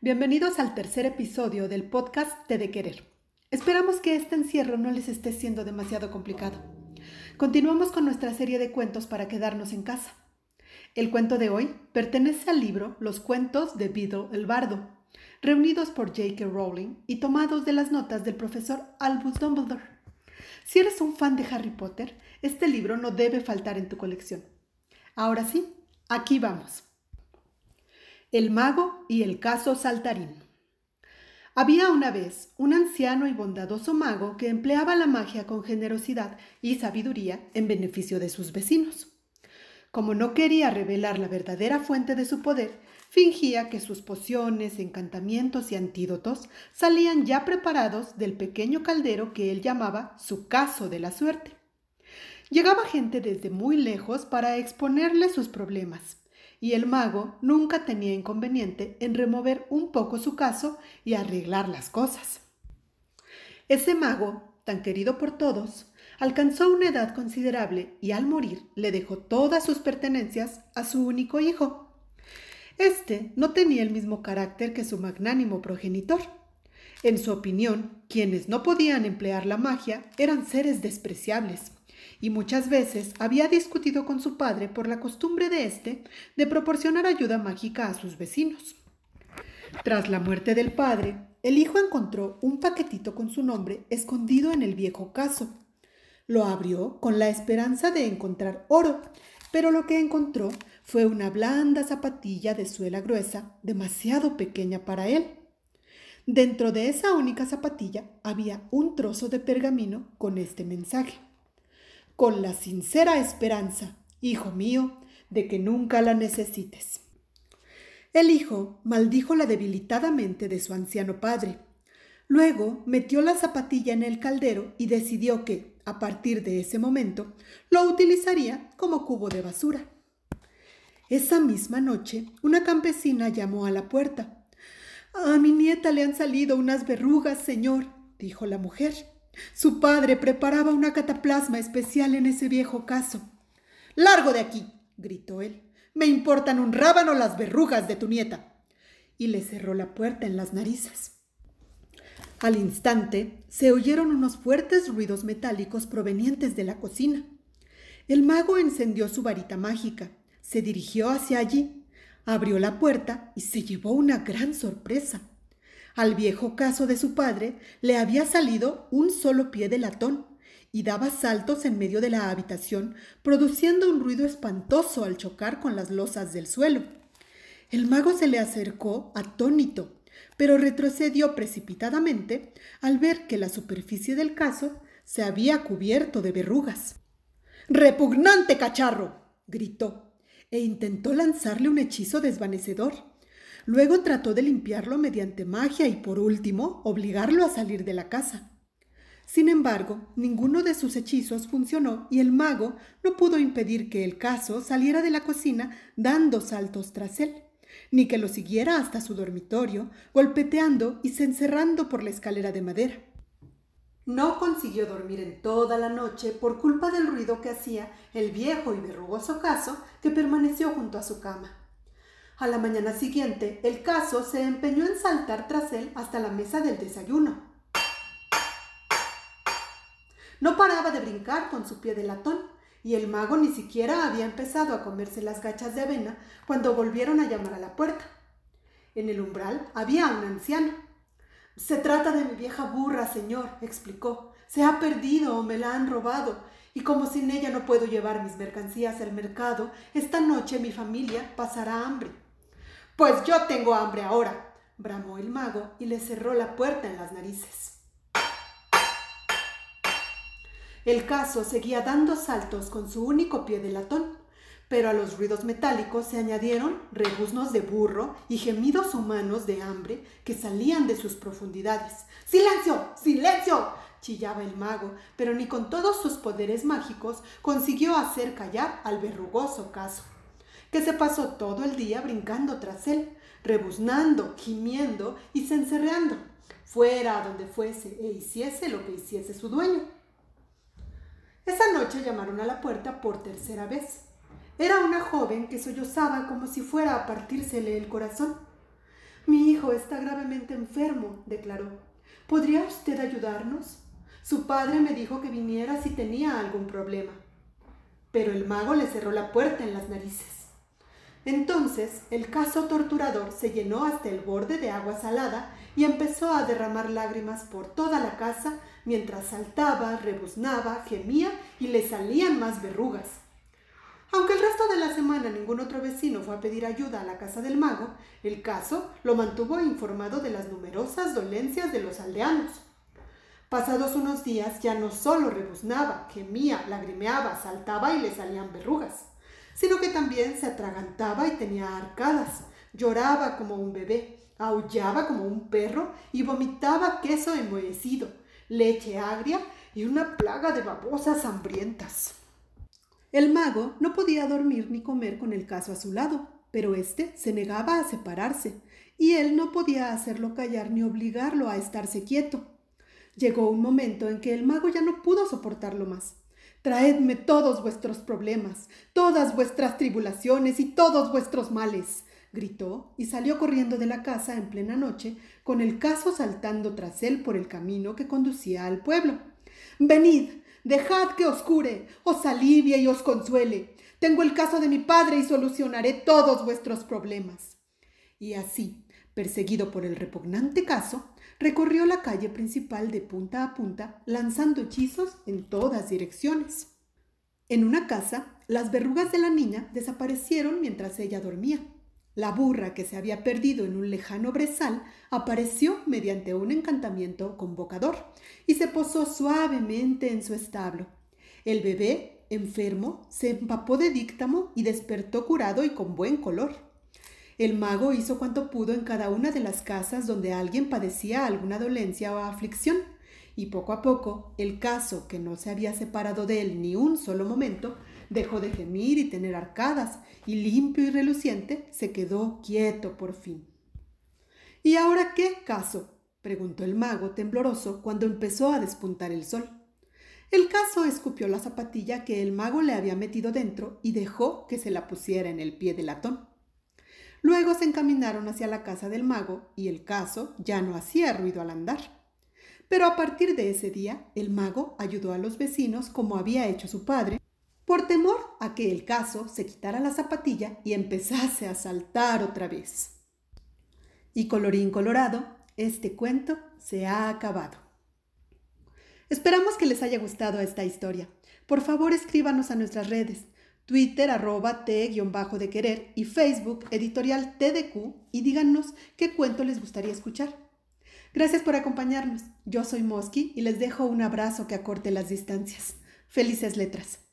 Bienvenidos al tercer episodio del podcast Te de Querer. Esperamos que este encierro no les esté siendo demasiado complicado. Continuamos con nuestra serie de cuentos para quedarnos en casa. El cuento de hoy pertenece al libro Los cuentos de Beedle el Bardo, reunidos por J.K. Rowling y tomados de las notas del profesor Albus Dumbledore. Si eres un fan de Harry Potter, este libro no debe faltar en tu colección. Ahora sí, aquí vamos. El mago y el caso saltarín. Había una vez un anciano y bondadoso mago que empleaba la magia con generosidad y sabiduría en beneficio de sus vecinos. Como no quería revelar la verdadera fuente de su poder, fingía que sus pociones, encantamientos y antídotos salían ya preparados del pequeño caldero que él llamaba su caso de la suerte. Llegaba gente desde muy lejos para exponerle sus problemas, y el mago nunca tenía inconveniente en remover un poco su caso y arreglar las cosas. Ese mago, tan querido por todos, alcanzó una edad considerable y al morir le dejó todas sus pertenencias a su único hijo. Este no tenía el mismo carácter que su magnánimo progenitor. En su opinión, quienes no podían emplear la magia eran seres despreciables y muchas veces había discutido con su padre por la costumbre de éste de proporcionar ayuda mágica a sus vecinos. Tras la muerte del padre, el hijo encontró un paquetito con su nombre escondido en el viejo caso. Lo abrió con la esperanza de encontrar oro, pero lo que encontró fue una blanda zapatilla de suela gruesa, demasiado pequeña para él. Dentro de esa única zapatilla había un trozo de pergamino con este mensaje con la sincera esperanza, hijo mío, de que nunca la necesites. El hijo maldijo la debilitada mente de su anciano padre. Luego metió la zapatilla en el caldero y decidió que, a partir de ese momento, lo utilizaría como cubo de basura. Esa misma noche, una campesina llamó a la puerta. A mi nieta le han salido unas verrugas, señor, dijo la mujer. Su padre preparaba una cataplasma especial en ese viejo caso. Largo de aquí, gritó él. Me importan un rábano las verrugas de tu nieta. Y le cerró la puerta en las narices. Al instante se oyeron unos fuertes ruidos metálicos provenientes de la cocina. El mago encendió su varita mágica, se dirigió hacia allí, abrió la puerta y se llevó una gran sorpresa. Al viejo caso de su padre le había salido un solo pie de latón y daba saltos en medio de la habitación, produciendo un ruido espantoso al chocar con las losas del suelo. El mago se le acercó atónito, pero retrocedió precipitadamente al ver que la superficie del caso se había cubierto de verrugas. ¡Repugnante cacharro! gritó, e intentó lanzarle un hechizo desvanecedor. Luego trató de limpiarlo mediante magia y por último obligarlo a salir de la casa. Sin embargo, ninguno de sus hechizos funcionó y el mago no pudo impedir que el caso saliera de la cocina dando saltos tras él, ni que lo siguiera hasta su dormitorio, golpeteando y se encerrando por la escalera de madera. No consiguió dormir en toda la noche por culpa del ruido que hacía el viejo y verrugoso caso que permaneció junto a su cama. A la mañana siguiente, el caso se empeñó en saltar tras él hasta la mesa del desayuno. No paraba de brincar con su pie de latón, y el mago ni siquiera había empezado a comerse las gachas de avena cuando volvieron a llamar a la puerta. En el umbral había un anciano. Se trata de mi vieja burra, señor, explicó. Se ha perdido o me la han robado, y como sin ella no puedo llevar mis mercancías al mercado, esta noche mi familia pasará hambre. Pues yo tengo hambre ahora, bramó el mago y le cerró la puerta en las narices. El caso seguía dando saltos con su único pie de latón, pero a los ruidos metálicos se añadieron rebuznos de burro y gemidos humanos de hambre que salían de sus profundidades. ¡Silencio! ¡Silencio! chillaba el mago, pero ni con todos sus poderes mágicos consiguió hacer callar al verrugoso caso que se pasó todo el día brincando tras él, rebuznando, gimiendo y cencerreando, fuera a donde fuese e hiciese lo que hiciese su dueño. Esa noche llamaron a la puerta por tercera vez. Era una joven que sollozaba como si fuera a partírsele el corazón. Mi hijo está gravemente enfermo, declaró. ¿Podría usted ayudarnos? Su padre me dijo que viniera si tenía algún problema. Pero el mago le cerró la puerta en las narices. Entonces el caso torturador se llenó hasta el borde de agua salada y empezó a derramar lágrimas por toda la casa mientras saltaba, rebuznaba, gemía y le salían más verrugas. Aunque el resto de la semana ningún otro vecino fue a pedir ayuda a la casa del mago, el caso lo mantuvo informado de las numerosas dolencias de los aldeanos. Pasados unos días ya no solo rebuznaba, gemía, lagrimeaba, saltaba y le salían verrugas, sino que también se atragantaba y tenía arcadas, lloraba como un bebé, aullaba como un perro y vomitaba queso enmohecido, leche agria y una plaga de babosas hambrientas. El mago no podía dormir ni comer con el caso a su lado, pero éste se negaba a separarse, y él no podía hacerlo callar ni obligarlo a estarse quieto. Llegó un momento en que el mago ya no pudo soportarlo más. Traedme todos vuestros problemas, todas vuestras tribulaciones y todos vuestros males, gritó y salió corriendo de la casa en plena noche, con el caso saltando tras él por el camino que conducía al pueblo. Venid, Dejad que os cure, os alivie y os consuele. Tengo el caso de mi padre y solucionaré todos vuestros problemas. Y así, perseguido por el repugnante caso, recorrió la calle principal de punta a punta, lanzando hechizos en todas direcciones. En una casa, las verrugas de la niña desaparecieron mientras ella dormía. La burra que se había perdido en un lejano brezal apareció mediante un encantamiento convocador y se posó suavemente en su establo. El bebé, enfermo, se empapó de díctamo y despertó curado y con buen color. El mago hizo cuanto pudo en cada una de las casas donde alguien padecía alguna dolencia o aflicción, y poco a poco el caso, que no se había separado de él ni un solo momento, dejó de gemir y tener arcadas, y limpio y reluciente se quedó quieto por fin. ¿Y ahora qué caso? preguntó el mago tembloroso cuando empezó a despuntar el sol. El caso escupió la zapatilla que el mago le había metido dentro y dejó que se la pusiera en el pie del latón. Luego se encaminaron hacia la casa del mago y el caso ya no hacía ruido al andar. Pero a partir de ese día, el mago ayudó a los vecinos como había hecho su padre por temor a que el caso se quitara la zapatilla y empezase a saltar otra vez. Y colorín colorado, este cuento se ha acabado. Esperamos que les haya gustado esta historia. Por favor, escríbanos a nuestras redes, Twitter arroba T-de querer y Facebook editorial TDQ y díganos qué cuento les gustaría escuchar. Gracias por acompañarnos. Yo soy Mosky y les dejo un abrazo que acorte las distancias. Felices letras.